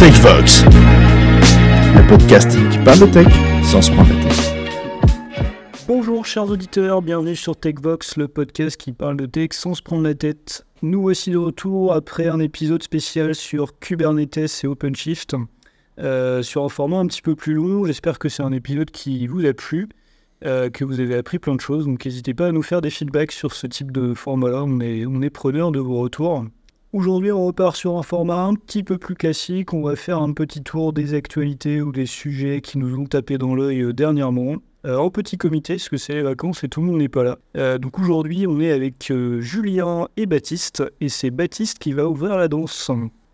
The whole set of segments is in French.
TechVox, le podcasting qui parle de tech sans se prendre la tête. Bonjour chers auditeurs, bienvenue sur TechVox, le podcast qui parle de tech sans se prendre la tête. Nous voici de retour après un épisode spécial sur Kubernetes et OpenShift, euh, sur un format un petit peu plus long. J'espère que c'est un épisode qui vous a plu, euh, que vous avez appris plein de choses. Donc n'hésitez pas à nous faire des feedbacks sur ce type de format-là, on est, on est preneur de vos retours. Aujourd'hui, on repart sur un format un petit peu plus classique. On va faire un petit tour des actualités ou des sujets qui nous ont tapé dans l'œil euh, dernièrement. Euh, en petit comité, parce que c'est les vacances et tout le monde n'est pas là. Euh, donc aujourd'hui, on est avec Julien et Baptiste, et c'est Baptiste qui va ouvrir la danse.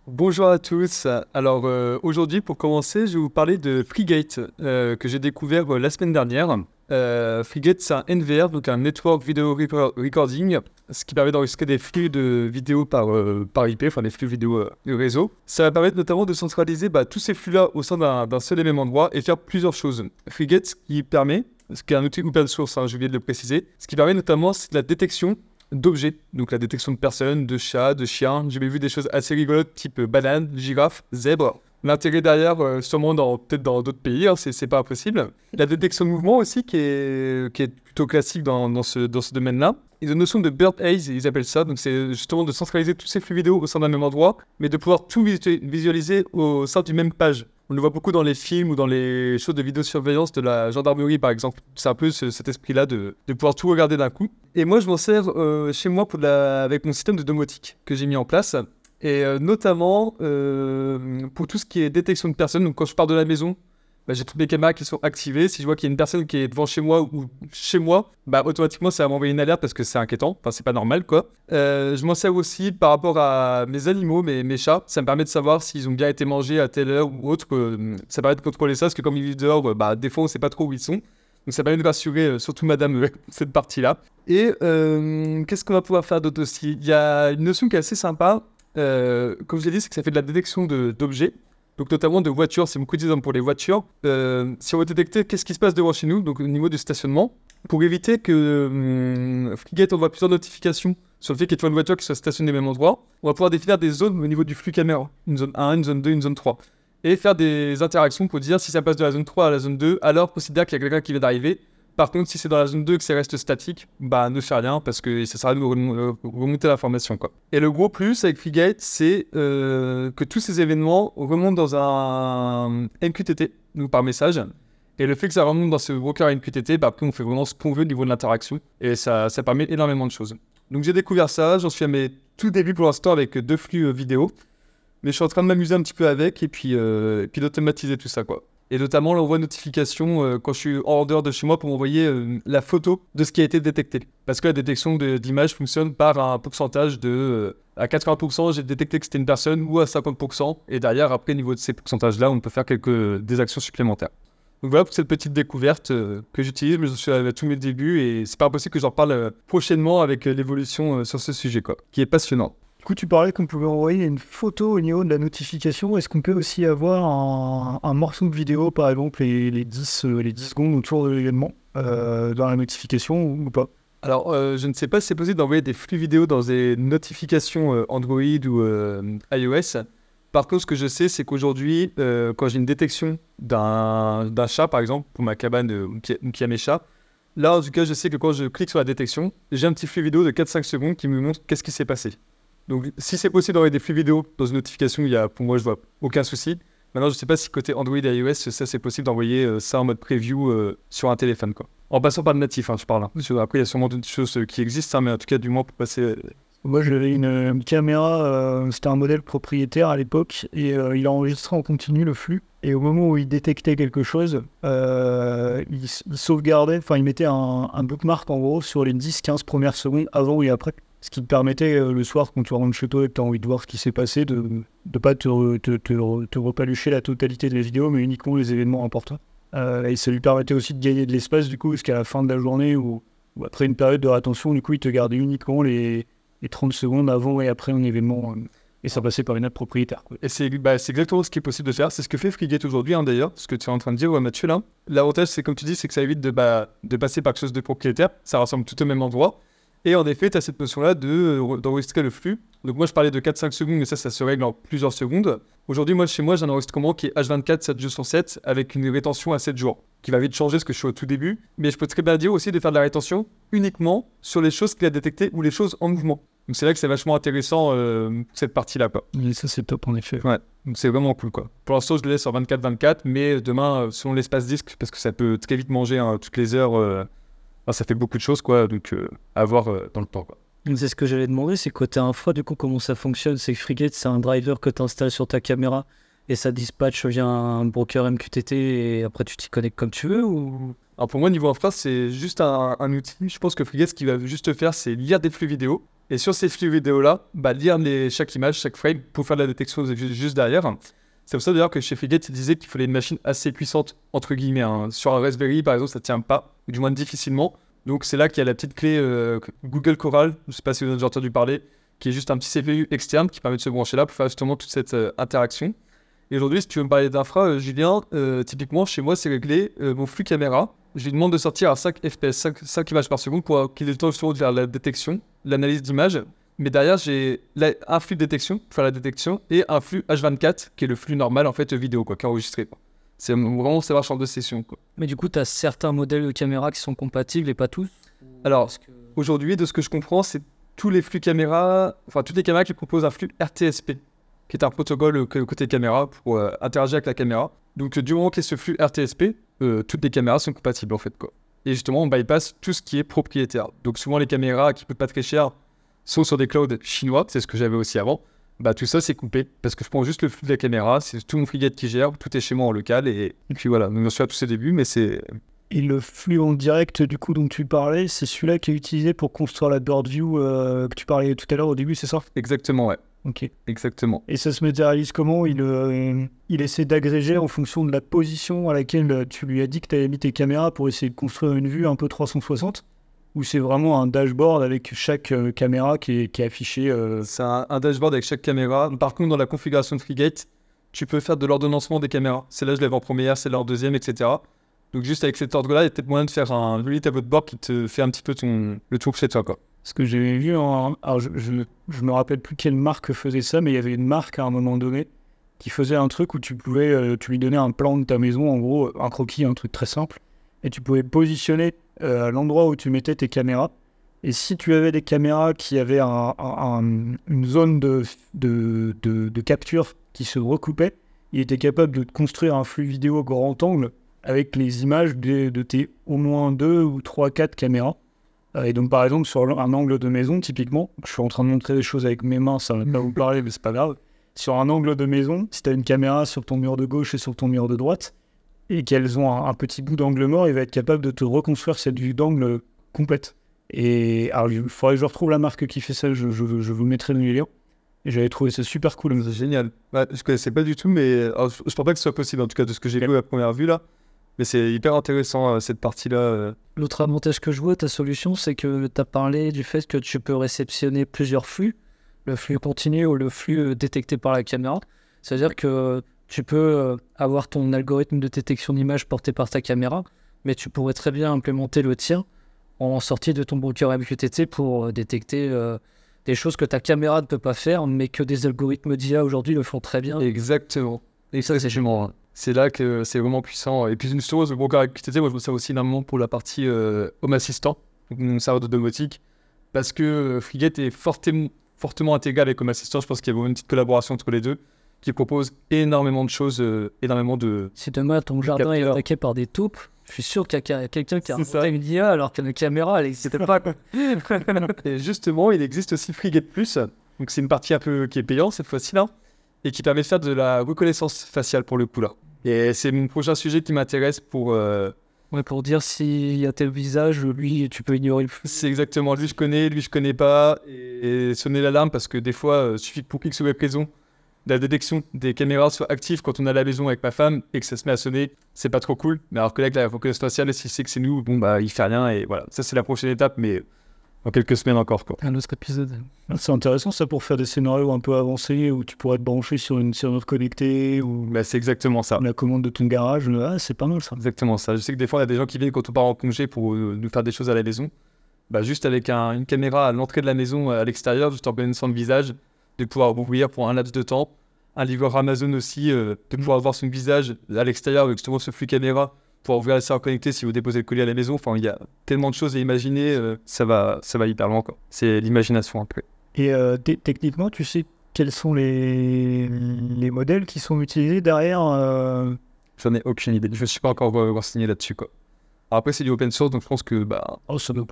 Bonjour à tous. Alors aujourd'hui, pour commencer, je vais vous parler de Freegate que j'ai découvert la semaine dernière. Euh, Freegate, c'est un NVR, donc un Network Video Reco- Recording, ce qui permet d'enregistrer des flux de vidéos par, euh, IP, enfin des flux vidéo euh, du réseau. Ça va permettre notamment de centraliser bah, tous ces flux-là au sein d'un seul et même endroit et faire plusieurs choses. Freegate, ce qui permet, ce qui est un outil open source, hein, j'ai de le préciser, ce qui permet notamment, c'est la détection d'objets, donc la détection de personnes, de chats, de chiens. J'ai vu des choses assez rigolotes, type banane, girafe, zèbre. L'intérêt derrière, euh, sûrement peut-être dans d'autres pays, hein, c'est pas impossible. La détection de mouvement aussi, qui est, qui est plutôt classique dans, ce, dans ce domaine-là. Ils ont une notion de bird haze, ils appellent ça. Donc c'est justement de centraliser tous ces flux vidéo au sein d'un même endroit, mais de pouvoir tout visu- visualiser au sein d'une même page. On le voit beaucoup dans les films ou dans les choses de vidéosurveillance de la gendarmerie, par exemple. C'est un peu ce- cet esprit-là de, de pouvoir tout regarder d'un coup. Et moi, je m'en sers euh, chez moi avec mon système de domotique que j'ai mis en place. Et euh, notamment euh, pour tout ce qui est détection de personnes. Donc, quand je pars de la maison, bah, j'ai toutes mes caméras qui sont activées. Si je vois qu'il y a une personne qui est devant chez moi ou chez moi, bah, automatiquement, ça va m'envoyer une alerte parce que c'est inquiétant. Enfin, c'est pas normal, quoi. Euh, je m'en sers aussi par rapport à mes animaux, mes, chats. Ça me permet de savoir s'ils ont bien été mangés à telle heure ou autre. ça permet de contrôler ça parce que comme ils vivent dehors, bah, des fois, on sait pas trop où ils sont. Donc ça permet de rassurer surtout madame cette partie-là. Et qu'est-ce qu'on va pouvoir faire d'autre aussi? Il y a une notion qui est assez sympa. Euh, comme je l'ai dit, c'est que ça fait de la détection d'objets. Donc notamment de voitures, c'est beaucoup d'exemples pour les voitures. Euh, si on veut détecter qu'est-ce qui se passe devant chez nous, donc au niveau du stationnement, pour éviter que hum, Frigate envoie plusieurs notifications sur le fait qu'il y ait une voiture qui soit stationnée au même endroit, on va pouvoir définir des zones au niveau du flux caméra. Une zone 1, une zone 2, une zone 3 et faire des interactions pour dire si ça passe de la zone 3 à la zone 2, alors considère qu'il y a quelqu'un qui vient d'arriver. Par contre, si c'est dans la zone 2 et que ça reste statique, bah ne fais rien parce que ça sert à nous remon- remonter l'information. quoi. Et le gros plus avec Freegate, c'est euh, que tous ces événements remontent dans un MQTT, donc par message. Et le fait que ça remonte dans ce broker MQTT, bah, après on fait vraiment ce qu'on veut au niveau de l'interaction et ça, permet énormément de choses. Donc j'ai découvert ça, j'en suis à mes tout débuts pour l'instant avec deux flux euh, vidéo. Mais je suis en train de m'amuser un petit peu avec et puis, euh, d'automatiser tout ça, quoi. Et notamment l'envoi de notification euh, quand je suis hors dehors de chez moi pour m'envoyer euh, la photo de ce qui a été détecté. Parce que la détection de- d'image fonctionne par un pourcentage de... euh, à 80%, j'ai détecté que c'était une personne ou à 50%. Et derrière, après, au niveau de ces pourcentages-là, on peut faire quelques des actions supplémentaires. Donc voilà pour cette petite découverte que j'utilise, mais je suis à tous mes débuts et c'est pas impossible que j'en parle prochainement avec l'évolution sur ce sujet, quoi, qui est passionnant. Coup, tu parlais qu'on pouvait envoyer une photo au niveau de la notification. Est-ce qu'on peut aussi avoir un, morceau de vidéo, par exemple, les, les 10, euh, les 10 secondes autour de l'événement euh, dans la notification ou, pas? Alors, euh, je ne sais pas si c'est possible d'envoyer des flux vidéo dans des notifications euh, Android ou euh, iOS. Par contre, ce que je sais, c'est qu'aujourd'hui, euh, quand j'ai une détection d'un chat, par exemple, pour ma cabane euh, qui, qui a mes chats, là, en tout cas, je sais que quand je clique sur la détection, j'ai un petit flux vidéo de 4-5 secondes qui me montre qu'est-ce qui s'est passé. Donc, si c'est possible d'envoyer des flux vidéo dans une notification, il y a, pour moi, je vois aucun souci. Maintenant, je ne sais pas si côté Android et iOS, ça, c'est possible d'envoyer euh, ça en mode preview euh, sur un téléphone, quoi. En passant par le natif, hein, je parle. hein. Après, il y a sûrement d'autres choses euh, qui existent, hein, mais en tout cas, du moins, pour passer. Moi, j'avais une, caméra, c'était un modèle propriétaire à l'époque, et il enregistrait en continu le flux. Et au moment où il détectait quelque chose, il sauvegardait, enfin, il mettait un, un bookmark en gros sur les 10-15 premières secondes avant et après. Ce qui te permettait euh, le soir, quand tu rentres chez toi et que tu as envie de voir ce qui s'est passé, de ne pas te, re- te, te, re- te repalucher la totalité des vidéos, mais uniquement les événements importants. Euh, et ça lui permettait aussi de gagner de l'espace, du coup, parce qu'à la fin de la journée ou, après une période de rétention, du coup, il te gardait uniquement les, les 30 secondes avant et après un événement. euh, et ça passait par une app propriétaire. Et c'est bah, c'est exactement ce qui est possible de faire. C'est ce que fait Frigate aujourd'hui, hein, d'ailleurs, ce que tu es en train de dire, Mathieu. L'avantage, c'est comme tu dis, c'est que ça évite de, bah, de passer par quelque chose de propriétaire. Ça ressemble tout au même endroit. Et en effet, tu as cette notion-là de, euh, d'enregistrer le flux. Donc moi, je parlais de 4-5 secondes, mais ça, ça se règle en plusieurs secondes. Aujourd'hui, moi, chez moi, j'ai un enregistrement qui est H24, 7 jours sur 7, avec une rétention à 7 jours, qui va vite changer parce que je suis au tout début. Mais je peux très bien dire aussi de faire de la rétention uniquement sur les choses qu'il a détectées ou les choses en mouvement. Donc c'est là que c'est vachement intéressant, euh, cette partie-là, quoi. Et ça, c'est top en effet. Ouais, donc c'est vraiment cool, quoi. Pour l'instant, je le laisse en 24-24, mais demain, euh, selon l'espace disque, parce que ça peut très vite manger hein, toutes les heures, euh, enfin, ça fait beaucoup de choses, quoi, donc euh, à voir euh, dans le temps, quoi. C'est ce que j'allais demander, c'est côté infra, du coup, comment ça fonctionne C'est que Frigate, c'est un driver que tu installes sur ta caméra et ça dispatch via un broker MQTT et après tu t'y connectes comme tu veux ou... Alors pour moi, niveau infra, c'est juste un, un outil. Je pense que Frigate, ce qu'il va juste faire, c'est lire des flux vidéo. Et sur ces flux vidéo-là, bah, lire les, chaque image, chaque frame pour faire de la détection ju- juste derrière. C'est pour ça d'ailleurs que chez Frigate, il disait qu'il fallait une machine assez puissante, entre guillemets. hein. Sur un Raspberry, par exemple, ça tient pas, ou du moins difficilement. Donc c'est là qu'il y a la petite clé euh, Google Coral, je sais pas si vous avez déjà entendu parler, qui est juste un petit CPU externe qui permet de se brancher là pour faire justement toute cette euh, interaction. Et aujourd'hui, si tu veux me parler d'infra, euh, Julien, typiquement chez moi, c'est réglé mon flux caméra. Je lui demande de sortir à 5 FPS, 5, 5 images par seconde pour qu'il ait le temps de faire la détection, l'analyse d'image. Mais derrière, j'ai un flux de détection pour faire la détection et un flux H24 qui est le flux normal en fait vidéo quoi, qui est enregistré. C'est vraiment savoir champ de session. Quoi. Mais du coup, tu as certains modèles de caméra qui sont compatibles et pas tous Alors, que- Aujourd'hui, de ce que je comprends, c'est tous les flux caméra, enfin toutes les caméras qui proposent un flux RTSP, qui est un protocole euh, côté caméra pour euh, interagir avec la caméra. Donc du moment qu'il y a ce flux RTSP, euh, toutes les caméras sont compatibles en fait quoi. Et justement, on bypass tout ce qui est propriétaire. Donc souvent les caméras qui coûtent pas très cher sont sur des clouds chinois, c'est ce que j'avais aussi avant. Bah tout ça c'est coupé parce que je prends juste le flux de la caméra, c'est tout mon frigate qui gère, tout est chez moi en local et, et puis voilà. Donc j'en suis à tous ces débuts, mais c'est Et le flux en direct, du coup, dont tu parlais, c'est celui-là qui est utilisé pour construire la bird view euh, que tu parlais tout à l'heure au début, c'est ça? Exactement ouais, Ok. exactement. Et ça se matérialise comment? Il, euh, il essaie d'agréger en fonction de la position à laquelle tu lui as dit que tu avais mis tes caméras pour essayer de construire une vue un peu 360 Ou c'est vraiment un dashboard avec chaque euh, caméra qui est, qui est affichée euh, C'est un, un dashboard avec chaque caméra. Par contre, dans la configuration de Frigate, tu peux faire de l'ordonnancement des caméras. Celle-là, je l'avais en première, celle-là en deuxième, etc. Donc, juste avec cet ordre-là, il y a peut-être moyen de faire un joli tableau de bord qui te fait un petit peu ton, le tour chez toi. Quoi. Ce que j'ai vu, en... alors je, je, je me rappelle plus quelle marque faisait ça, mais il y avait une marque à un moment donné qui faisait un truc où tu pouvais, euh, tu lui donnais un plan de ta maison, en gros, un croquis, un truc très simple, et tu pouvais positionner euh, à l'endroit où tu mettais tes caméras. Et si tu avais des caméras qui avaient un- un- un- une zone de, de, de- capture qui se recoupait, il était capable de construire un flux vidéo grand angle avec les images de, tes au moins deux ou trois, quatre caméras. Euh, Et donc, par exemple, sur un angle de maison, typiquement, je suis en train de montrer des choses avec mes mains, ça va pas vous parler, mais c'est pas grave. Sur un angle de maison, si tu as une caméra sur ton mur de gauche et sur ton mur de droite, et qu'elles ont un, un petit bout d'angle mort, il va être capable de te reconstruire cette vue d'angle complète. Et alors, il faudrait que je retrouve la marque qui fait ça, je, je- je vous mettrai dans les liens. Et j'avais trouvé ça super cool. C'est génial. Ouais, je connaissais pas du tout, mais alors, je, je pense pas que ce soit possible, en tout cas, de ce que j'ai vu à première vue là. Mais c'est hyper intéressant, euh, cette partie-là. euh. L'autre avantage que je vois ta solution, c'est que tu as parlé du fait que tu peux réceptionner plusieurs flux, le flux continu ou le flux euh, détecté par la caméra. C'est-à-dire que tu peux euh, avoir ton algorithme de détection d'image porté par ta caméra, mais tu pourrais très bien implémenter le tien en sortie de ton broker MQTT pour euh, détecter euh, des choses que ta caméra ne peut pas faire, mais que des algorithmes d'IA aujourd'hui le font très bien. Exactement. Et ça, c'est. C'est là que c'est vraiment puissant. Et puis, une chose, le broker QTT, moi je me sers aussi énormément pour la partie euh, Home Assistant, donc mon serveur de domotique, parce que Frigate est fortement, fortement intégré avec Home Assistant. Je pense qu'il y a vraiment une petite collaboration entre les deux qui propose énormément de choses, euh, énormément de. Si demain ton jardin est attaqué par des taupes, je suis sûr qu'il y a quelqu'un qui a inventé une IA alors que la caméra, elle n'existait pas. Et justement, il existe aussi Frigate Plus, donc c'est une partie un peu qui est payante cette fois-ci là, et qui permet de faire de la reconnaissance faciale pour le coup là. Et c'est mon prochain sujet qui m'intéresse pour. euh, Ouais, pour dire s'il y a tel visage, lui, tu peux ignorer le. C'est exactement lui je connais, lui je connais pas, et, et sonner l'alarme parce que des fois, euh, suffit que pour X ou Y raison, la détection des caméras soit active quand on est à la maison avec ma femme et que ça se met à sonner, c'est pas trop cool. Mais alors que là, avec la reconnaissance faciale, s'il sait que c'est nous, bon bah il fait rien et voilà. Ça c'est la prochaine étape, mais dans quelques semaines encore quoi. Un autre épisode. C'est intéressant ça pour faire des scénarios un peu avancés où tu pourrais te brancher sur une serrure connectée ou Bah c'est exactement ça. la commande de ton garage. Ah, c'est pas mal ça. Exactement ça. Je sais que des fois, il y a des gens qui viennent quand on part en congé pour euh, nous faire des choses à la maison. bah, juste avec un- une caméra à l'entrée de la maison à l'extérieur, juste en reconnaissant le visage, de pouvoir ouvrir pour un laps de temps. Un livreur Amazon aussi, euh, de pouvoir voir son visage à l'extérieur avec justement ce flux caméra pour ouvrir la serrure connectée si vous déposez le colis à la maison. Enfin, il y a tellement de choses à imaginer, euh, ça, va, ça va hyper loin. quoi. C'est l'imagination après. Et euh, te- techniquement, tu sais quels sont les, les modèles qui sont utilisés derrière J'en ai aucune idée. Je ne suis pas encore renseigné là-dessus. quoi. Alors après, c'est du open source, donc je pense que bah, Oh, ça peut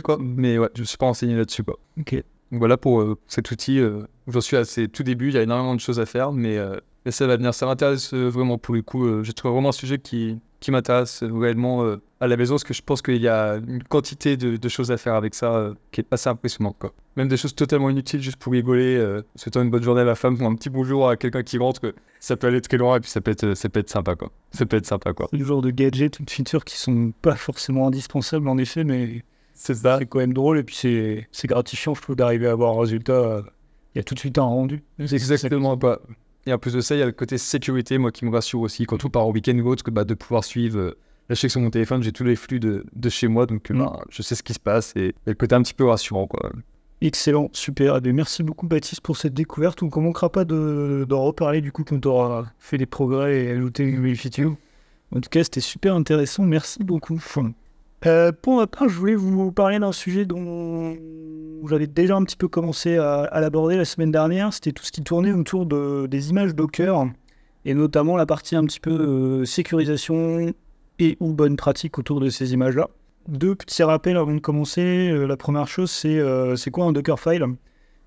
quoi. Mais ouais, je ne suis pas renseigné là-dessus. quoi. Ok. Donc voilà pour euh, cet outil. euh, J'en suis à ses tout débuts, il y a énormément de choses à faire, mais, euh, ça va venir. Ça m'intéresse vraiment pour le coup. J'ai trouvé vraiment un sujet qui, qui m'intéresse réellement à la maison, parce que je pense qu'il y a une quantité de, choses à faire avec ça qui est assez impressionnante. Quoi. Même des choses totalement inutiles juste pour rigoler, souhaitant une bonne journée à la femme ou un petit bonjour à quelqu'un qui rentre, ça peut aller très loin et puis ça peut être, ça peut être sympa. Quoi. Ça peut être sympa. le genre de gadgets ou de features qui sont pas forcément indispensables en effet, mais C'est ça. c'est quand même drôle et puis c'est c'est gratifiant, je trouve, d'arriver à avoir un résultat. Il y a tout de suite un rendu. C'est exactement pas. Et en plus de ça, il y a le côté sécurité, moi, qui me rassure aussi. Quand on part au week-end ou autre, que, bah, de pouvoir suivre. euh, là, je sais que sur mon téléphone, j'ai tous les flux de, de chez moi, donc euh, Mm. bah, je sais ce qui se passe et, et le côté un petit peu rassurant, quoi. Excellent, super. Eh merci beaucoup Baptiste pour cette découverte. On ne manquera pas de- d'en reparler du coup quand tu auras fait des progrès et ajouté une nouvelle feature. En tout cas, c'était super intéressant. Merci beaucoup. Euh, pour ma part, je voulais vous parler d'un sujet dont j'avais déjà un petit peu commencé à, l'aborder la semaine dernière. C'était tout ce qui tournait autour de, des images Docker et notamment la partie un petit peu euh, sécurisation et ou bonne pratique autour de ces images-là. Deux petits rappels avant de commencer. Euh, la première chose, c'est quoi un Dockerfile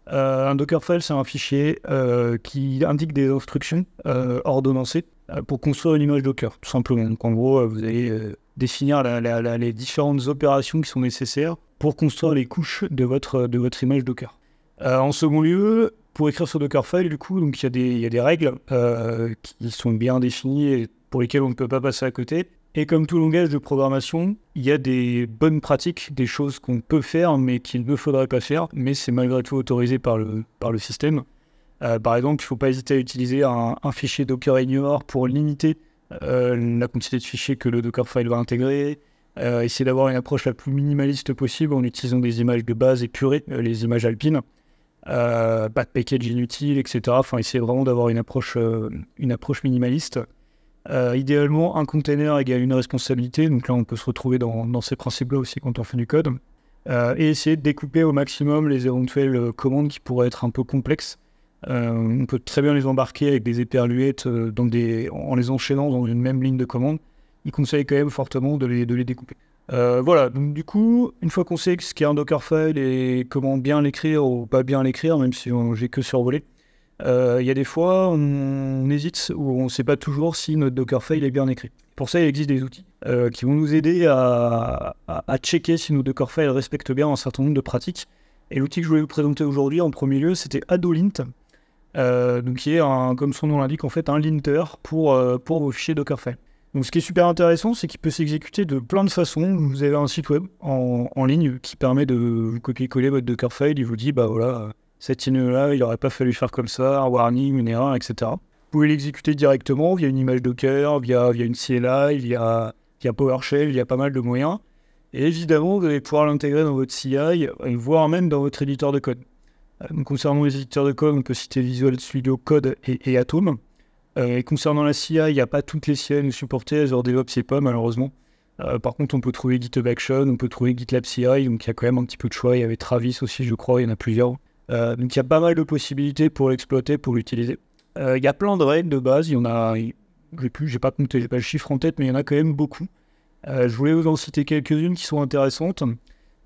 Un Dockerfile, c'est un fichier qui indique des instructions ordonnancées pour construire une image Docker, tout simplement. Donc en gros, vous allez définir les différentes opérations qui sont nécessaires pour construire les couches de votre, de votre image Docker. Euh, en second lieu, pour écrire ce Dockerfile, du coup, il y, a des- il y a des règles euh, qui sont bien définies et pour lesquelles on ne peut pas passer à côté. Et comme tout langage de programmation, il y a des bonnes pratiques, des choses qu'on peut faire mais qu'il ne faudrait pas faire, mais c'est malgré tout autorisé par le, par le système. Euh, par exemple, il ne faut pas hésiter à utiliser un, un fichier Docker Ignore pour limiter la quantité de fichiers que le Dockerfile va intégrer. Euh, essayer d'avoir une approche la plus minimaliste possible en utilisant des images de base épurées, euh, les images alpines. Euh, pas de package inutile, etc. Enfin, essayer vraiment d'avoir une approche, euh, une approche minimaliste. Euh, idéalement, un container égale une responsabilité. Donc là, on peut se retrouver dans, ces principes-là aussi quand on fait du code. Euh, et essayer de découper au maximum les éventuelles euh, commandes qui pourraient être un peu complexes. Euh, on peut très bien les embarquer avec des éperluettes euh, en les enchaînant dans une même ligne de commande. Il conseille quand même fortement de les, découper. Euh, voilà, donc du coup, une fois qu'on sait ce qu'est un Dockerfile et comment bien l'écrire ou pas bien l'écrire, même si j'ai que survolé, il y a des fois on, on hésite ou on ne sait pas toujours si notre Dockerfile est bien écrit. Pour ça, il existe des outils qui vont nous aider à, à- à checker si nos Dockerfiles respectent bien un certain nombre de pratiques. Et l'outil que je voulais vous présenter aujourd'hui en premier lieu, c'était Adolint, euh, donc qui est, un, comme son nom l'indique, en fait un linter pour, euh, pour vos fichiers Dockerfile. Donc ce qui est super intéressant, c'est qu'il peut s'exécuter de plein de façons. Vous avez un site web en, en ligne qui permet de copier-coller votre Dockerfile. Il vous dit, bah voilà, cette ligne-là, il n'aurait pas fallu faire comme ça, un warning, une erreur, etc. Vous pouvez l'exécuter directement via une image Docker, via, une CLI, via, via PowerShell, il y a pas mal de moyens. Et évidemment, vous allez pouvoir l'intégrer dans votre CI, voire même dans votre éditeur de code. Euh, concernant les éditeurs de code, on peut citer Visual Studio Code et, et Atom. Euh, et concernant la CI, il n'y a pas toutes les CI nous supportées, Azure DevOps n'est pas malheureusement. Euh, par contre, on peut trouver GitHub Action, on peut trouver GitLab CI, donc il y a quand même un petit peu de choix. Il y avait Travis aussi, je crois, il y en a plusieurs. Donc il y a pas mal de possibilités pour l'exploiter, pour l'utiliser. Il y a plein de règles de base, il y en a, j'ai plus, j'ai pas compté, j'ai pas le chiffre en tête, mais il y en a quand même beaucoup. Je voulais vous en citer quelques-unes qui sont intéressantes.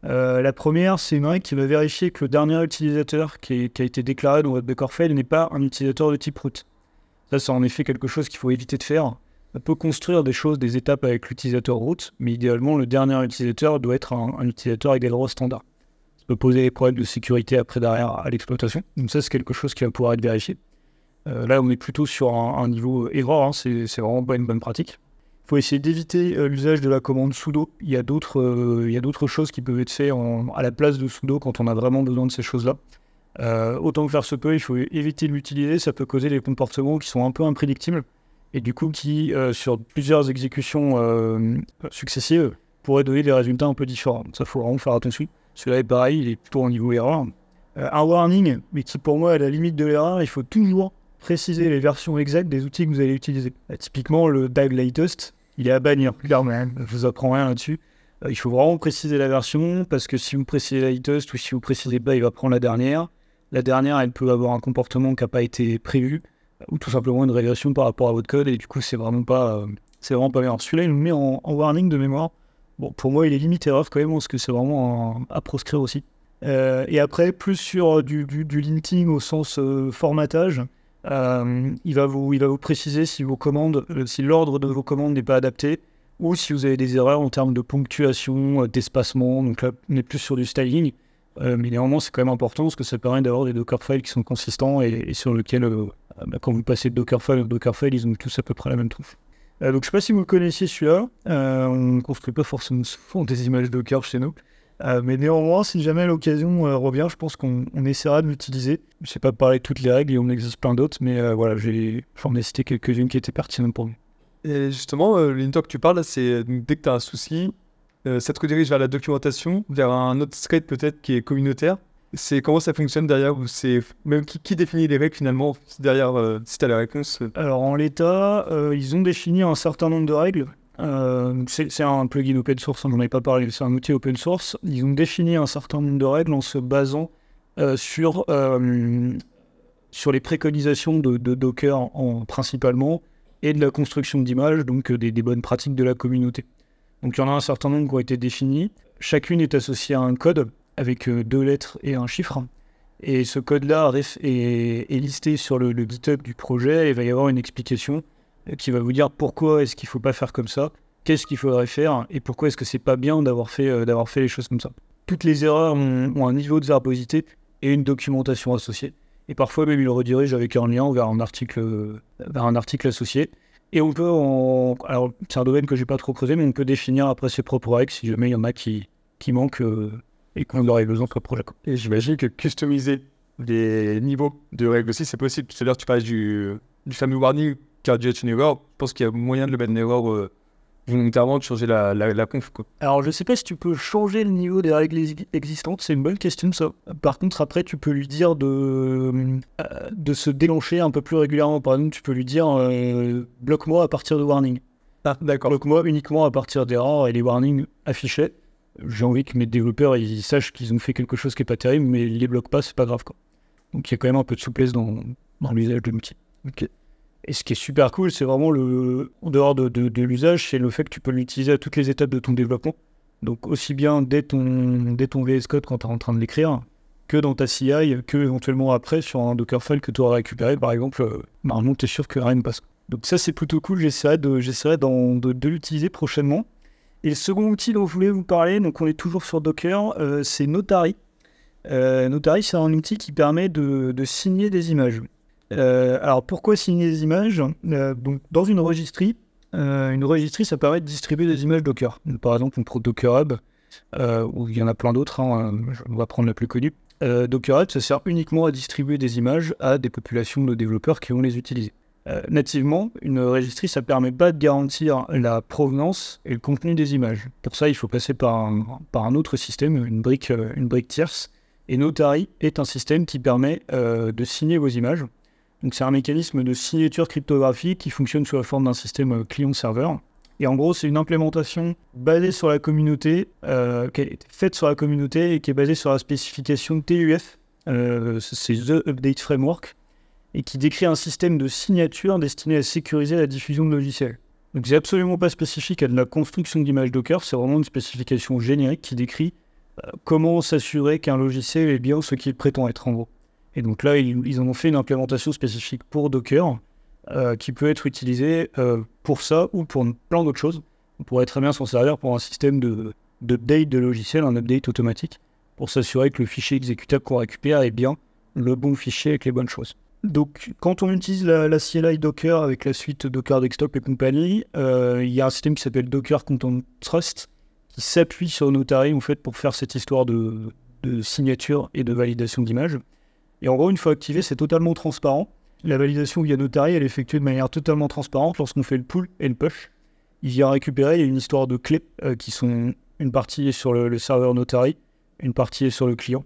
Euh, la première, c'est une règle qui va vérifier que le dernier utilisateur qui, a été déclaré dans votre Dockerfile n'est pas un utilisateur de type root. Ça, c'est en effet quelque chose qu'il faut éviter de faire. On peut construire des choses, des étapes avec l'utilisateur root, mais idéalement, le dernier utilisateur doit être un, utilisateur avec des droits standards. Ça peut poser des problèmes de sécurité après derrière à l'exploitation. Donc ça, c'est quelque chose qui va pouvoir être vérifié. Euh, là, on est plutôt sur un, niveau erreur, hein, c'est vraiment pas une bonne pratique. Faut essayer d'éviter euh, l'usage de la commande sudo. Il y a d'autres euh, choses qui peuvent être faites à la place de sudo quand on a vraiment besoin de ces choses-là. Euh, autant que faire se peut, il faut éviter de l'utiliser. Ça peut causer des comportements qui sont un peu imprédictibles et du coup qui, sur plusieurs exécutions successives, pourrait donner des résultats un peu différents. Ça, faut vraiment faire attention. Celui-là est pareil, il est plutôt au niveau erreur. Un warning, mais qui pour moi est à la limite de l'erreur, il faut toujours préciser les versions exactes des outils que vous allez utiliser. Typiquement, le DAG Latest, il est à bannir, clairement. Je vous apprends rien là-dessus. Euh, il faut vraiment préciser la version, parce que si vous précisez la latest ou si vous précisez pas, il va prendre la dernière. La dernière, elle peut avoir un comportement qui n'a pas été prévu, ou tout simplement une régression par rapport à votre code, et du coup, c'est vraiment pas, c'est vraiment pas bien. Celui-là, il nous met en, warning de mémoire. Bon, pour moi, il est limite erreur quand même, parce que c'est vraiment à proscrire aussi. Euh, et après, plus sur du, du, linting au sens euh, formatage, euh, il, va vous, il va vous préciser si commandes, si l'ordre de vos commandes n'est pas adapté, ou si vous avez des erreurs en termes de ponctuation, d'espacement. Donc là, on est plus sur du styling. mais néanmoins, c'est quand même important parce que ça permet d'avoir des Dockerfiles qui sont consistants et, sur lesquels, bah, quand vous passez de Dockerfile à Dockerfile, ils ont tous à peu près la même trousse. donc je ne sais pas si vous le connaissiez celui-là. on ne construit pas forcément des images Docker chez nous. Euh, mais néanmoins, si jamais l'occasion euh, revient, je pense qu'on essaiera de l'utiliser. Je ne sais pas parler de toutes les règles, il en existe plein d'autres, mais euh, voilà, j'en ai, cité quelques-unes qui étaient pertinentes pour nous. Et justement, l'inter que tu parles, c'est dès que tu as un souci, ça te redirige vers la documentation, vers un autre thread peut-être qui est communautaire. C'est comment ça fonctionne derrière ou c'est même qui, définit les règles finalement derrière si tu as la réponse Alors en l'état, ils ont défini un certain nombre de règles euh, c'est un plugin open source, on n'en avait pas parlé, c'est un outil open source. Ils ont défini un certain nombre de règles en se basant euh, sur, euh, sur les préconisations de, Docker en, principalement et de la construction d'images, donc des, bonnes pratiques de la communauté. Donc il y en a un certain nombre qui ont été définis. Chacune est associée à un code avec deux lettres et un chiffre. Et ce code-là est, listé sur le, le GitHub du projet et il va y avoir une explication qui va vous dire pourquoi est-ce qu'il ne faut pas faire comme ça, qu'est-ce qu'il faudrait faire et pourquoi est-ce que c'est pas bien d'avoir fait, euh, fait les choses comme ça. Toutes les erreurs ont, un niveau de verbosité et une documentation associée. Et parfois même, il le redirige avec un lien vers un article, vers un article associé. Et on peut, alors c'est un domaine que j'ai pas trop creusé, mais on peut définir après ses propres règles si jamais il y en a qui, qui manquent euh, et qu'on aurait besoin pour le projet. Et j'imagine que customiser les niveaux de règles aussi, c'est possible. Tout à l'heure, tu parlais du, du fameux warning Cardiac une erreur, je pense qu'il y a moyen de le mettre une erreur euh, volontairement, de changer la, la, conf. Quoi. Alors, je sais pas si tu peux changer le niveau des règles existantes, c'est une bonne question ça. Par contre, après, tu peux lui dire de, euh, de se délancer un peu plus régulièrement. Par exemple, tu peux lui dire euh, bloque-moi à partir de warning. Ah, d'accord. Bloque-moi uniquement à partir d'erreurs et les warnings affichés. J'ai envie que mes développeurs ils sachent qu'ils ont fait quelque chose qui est pas terrible, mais ils les bloquent pas, c'est pas grave. Quoi. Donc, il y a quand même un peu de souplesse dans, dans l'usage de l'outil. Ok. Et ce qui est super cool, c'est vraiment le, en dehors de, l'usage, c'est le fait que tu peux l'utiliser à toutes les étapes de ton développement. Donc aussi bien dès ton, dès ton VS Code quand tu es en train de l'écrire, que dans ta CI, que éventuellement après sur un Dockerfile que tu auras récupéré, par exemple, euh, normalement tu es sûr que rien ne passe. Donc ça c'est plutôt cool, j'essaierai de, l'utiliser prochainement. Et le second outil dont je voulais vous parler, donc on est toujours sur Docker, euh, c'est Notary. Euh, Notary c'est un outil qui permet de signer des images. Euh, alors pourquoi signer des images? Euh, donc, Dans une registrie, euh, une registrie, ça permet de distribuer des images Docker. Par exemple, on Docker Hub, ou il y en a plein d'autres, hein, on va prendre la plus connue. Docker Hub, ça sert uniquement à distribuer des images à des populations de développeurs qui vont les utiliser. nativement, une registrie, ça ne permet pas de garantir la provenance et le contenu des images. Pour ça, il faut passer par un, par un autre système, une brique, une brique tierce. Et Notary est un système qui permet de signer vos images. Donc c'est un mécanisme de signature cryptographique qui fonctionne sous la forme d'un système euh, client-serveur. Et en gros, c'est une implémentation basée sur la communauté, euh, qui est faite sur la communauté et qui est basée sur la spécification TUF, euh, c'est The Update Framework, et qui décrit un système de signature destiné à sécuriser la diffusion de logiciels. Donc c'est absolument pas spécifique à de la construction d'images Docker, c'est vraiment une spécification générique qui décrit comment s'assurer qu'un logiciel est bien ce qu'il prétend être en gros. Et donc là, ils, en ont fait une implémentation spécifique pour Docker euh, qui peut être utilisée euh, pour ça ou pour plein d'autres choses. On pourrait très bien s'en servir pour un système d'update de, logiciel, un update automatique, pour s'assurer que le fichier exécutable qu'on récupère est bien le bon fichier avec les bonnes choses. Donc, quand on utilise la, CLI Docker avec la suite Docker Desktop et compagnie, euh, il y a un système qui s'appelle Docker Content Trust qui s'appuie sur Notary en fait pour faire cette histoire de, de signature et de validation d'image. Et en gros, une fois activé, c'est totalement transparent. La validation via Notary, elle est effectuée de manière totalement transparente lorsqu'on fait le pull et le push. il vient récupérer, il y a une histoire de clés euh, qui sont une partie sur le, le serveur Notary, une partie est sur le client.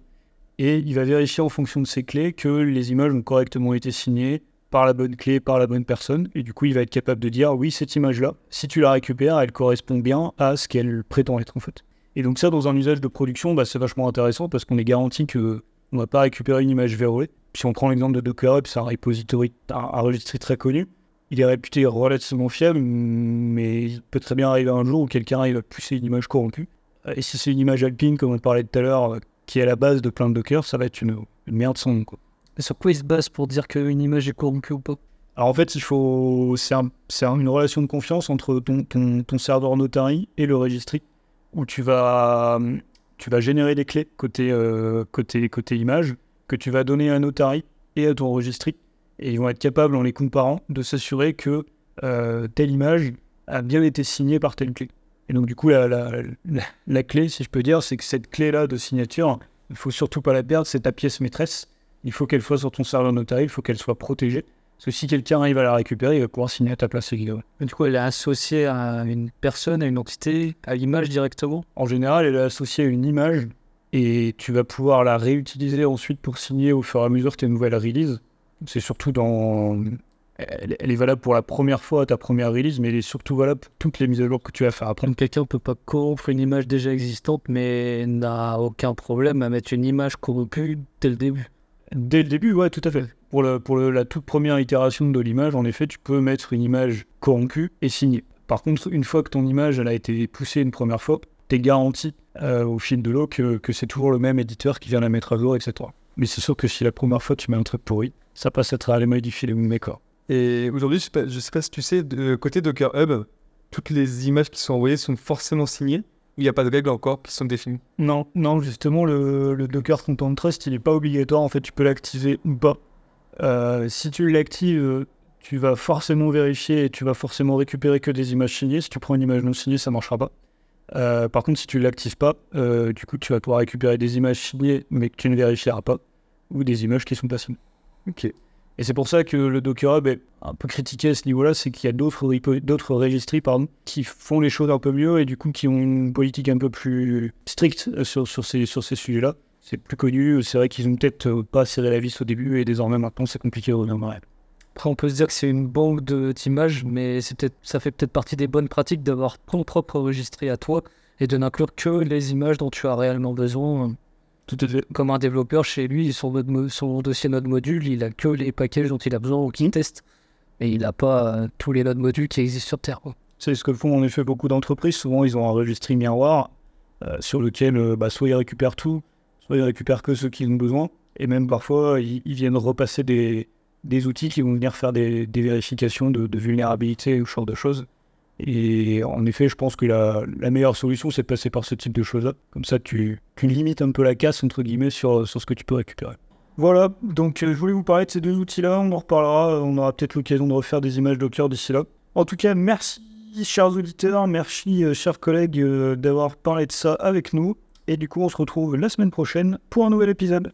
Et il va vérifier en fonction de ces clés que les images ont correctement été signées par la bonne clé, par la bonne personne. Et du coup, il va être capable de dire oui, cette image-là, si tu la récupères, elle correspond bien à ce qu'elle prétend être en fait. Et donc ça, dans un usage de production, bah, c'est vachement intéressant parce qu'on est garanti que on va pas récupérer une image verrouillée. Si on prend l'exemple de DockerUp, c'est un repository, un, un registre très connu. Il est réputé relativement fiable, mais il peut très bien arriver un jour où quelqu'un arrive à pousser une image corrompue. Et si c'est une image alpine, comme on parlait tout à l'heure, euh, qui est à la base de plein de Docker, ça va être une, une merde sans nom. Quoi. Et sur quoi il se base pour dire qu'une image est corrompue ou pas? Alors en fait, il faut, c'est un- c'est un- une relation de confiance entre ton, ton, ton serveur Notary et le registry, où tu vas, tu vas générer des clés côté, euh, côté, image, que tu vas donner à Notary et à ton registry, et ils vont être capables, en les comparant, de s'assurer que euh, telle image a bien été signée par telle clé. Et donc du coup, la, clé, si je peux dire, c'est que cette clé-là de signature, il faut surtout pas la perdre, c'est ta pièce maîtresse. Il faut qu'elle soit sur ton serveur Notary, il faut qu'elle soit protégée. Parce que si quelqu'un arrive à la récupérer, il va pouvoir signer à ta place. également. Et Du coup, elle est associée à une personne, à une entité, à l'image directement? En général, elle est associée à une image et tu vas pouvoir la réutiliser ensuite pour signer au fur et à mesure tes nouvelles releases. C'est surtout dans. Elle, elle est valable pour la première fois ta première release, mais elle est surtout valable pour toutes les mises à jour que tu vas faire après. Donc quelqu'un peut pas corrompre une image déjà existante, mais n'a aucun problème à mettre une image corrompue dès le début? Dès le début, ouais, tout à fait. Pour, le, pour le- la toute première itération de l'image, en effet, tu peux mettre une image corrompue et signée. Par contre, une fois que ton image elle a été poussée une première fois, tu es garanti euh, au fil de l'eau que, que c'est toujours le même éditeur qui vient la mettre à jour, etc. Mais c'est sûr que si la première fois tu mets un truc pourri, ça passe à travers les modifier les mécors. Et aujourd'hui, je sais je sais pas si tu sais, de côté Docker Hub, toutes les images qui sont envoyées sont forcément signées. ou Il n'y a pas de règles encore qui sont définies? Non, non, justement, le, le Docker Content Trust, il n'est pas obligatoire. En fait, tu peux l'activer ou pas. Euh, si tu l'actives, tu vas forcément vérifier et tu vas forcément récupérer que des images signées. Si tu prends une image non signée, ça ne marchera pas. Euh, par contre, si tu ne l'actives pas, euh, du coup, tu vas pouvoir récupérer des images signées, mais que tu ne vérifieras pas, ou des images qui sont pas signées. Ok. Et c'est pour ça que le Docker Hub est un peu critiqué à ce niveau-là, c'est qu'il y a d'autres registries pardon, qui font les choses un peu mieux et du coup qui ont une politique un peu plus stricte sur, sur ces, sur ces sujets-là. C'est plus connu, c'est vrai qu'ils ont peut-être euh, pas serré la vis au début et désormais maintenant c'est compliqué en arrière. Après, on peut se dire que c'est une banque d'images, mais ça fait peut-être partie des bonnes pratiques d'avoir ton propre registre à toi et de n'inclure que les images dont tu as réellement besoin. Tout à fait. Comme un développeur chez lui, son, dossier node module, il a que les packages dont il a besoin ou qu'il teste. Et il n'a pas euh, tous les nodes modules qui existent sur Terre. C'est ce que font en effet beaucoup d'entreprises. Souvent, ils ont un registre miroir euh, sur lequel euh, bah, soit ils récupèrent tout, soit ils récupèrent que ceux qui ont besoin. Et même parfois, ils, viennent repasser des, des outils qui vont venir faire des, des vérifications de, vulnérabilité ou ce genre de choses. Et en effet, je pense que la, la meilleure solution, c'est de passer par ce type de choses-là. Comme ça, tu, tu limites un peu la casse, entre guillemets, sur, sur ce que tu peux récupérer. Voilà, donc euh, je voulais vous parler de ces deux outils-là. On en reparlera. On aura peut-être l'occasion de refaire des images Docker d'ici là. En tout cas, merci, chers auditeurs. Merci, euh, chers collègues, euh, d'avoir parlé de ça avec nous. Et du coup, on se retrouve la semaine prochaine pour un nouvel épisode.